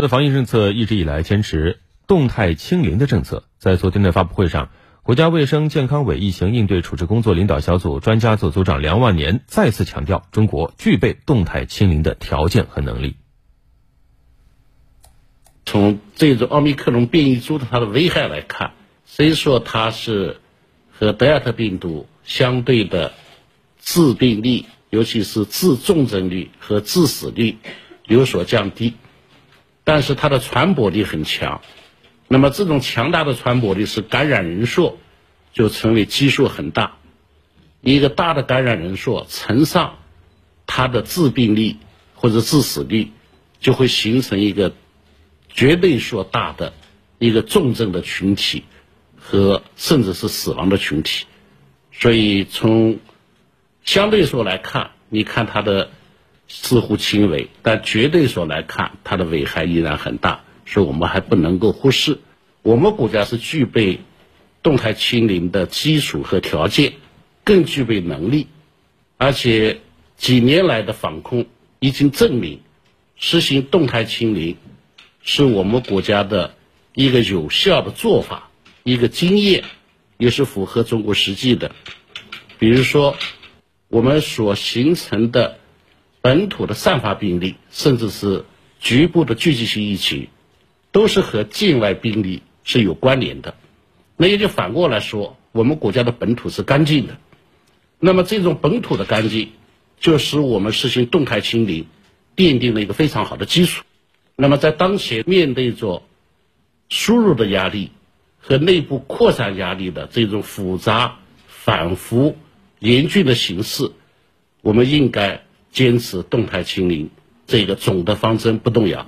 的防疫政策一直以来坚持动态清零的政策，在昨天的发布会上，国家卫生健康委疫情应对处置工作领导小组专家组组长梁万年再次强调，中国具备动态清零的条件和能力。从这种奥密克戎变异株的它的危害来看，虽说它是和德尔塔病毒相对的致病率，尤其是致重症率和致死率有所降低。但是它的传播力很强，那么这种强大的传播力是感染人数就成为基数很大，一个大的感染人数乘上它的致病率或者致死率，就会形成一个绝对数大的一个重症的群体和甚至是死亡的群体，所以从相对说来看，你看它的。似乎轻微，但绝对说来看，它的危害依然很大，所以我们还不能够忽视。我们国家是具备动态清零的基础和条件，更具备能力，而且几年来的防控已经证明，实行动态清零是我们国家的一个有效的做法，一个经验，也是符合中国实际的。比如说，我们所形成的。本土的散发病例，甚至是局部的聚集性疫情，都是和境外病例是有关联的。那也就反过来说，我们国家的本土是干净的。那么这种本土的干净，就使我们实行动态清零奠定了一个非常好的基础。那么在当前面对着输入的压力和内部扩散压力的这种复杂、反复、严峻的形势，我们应该。坚持动态清零，这个总的方针不动摇。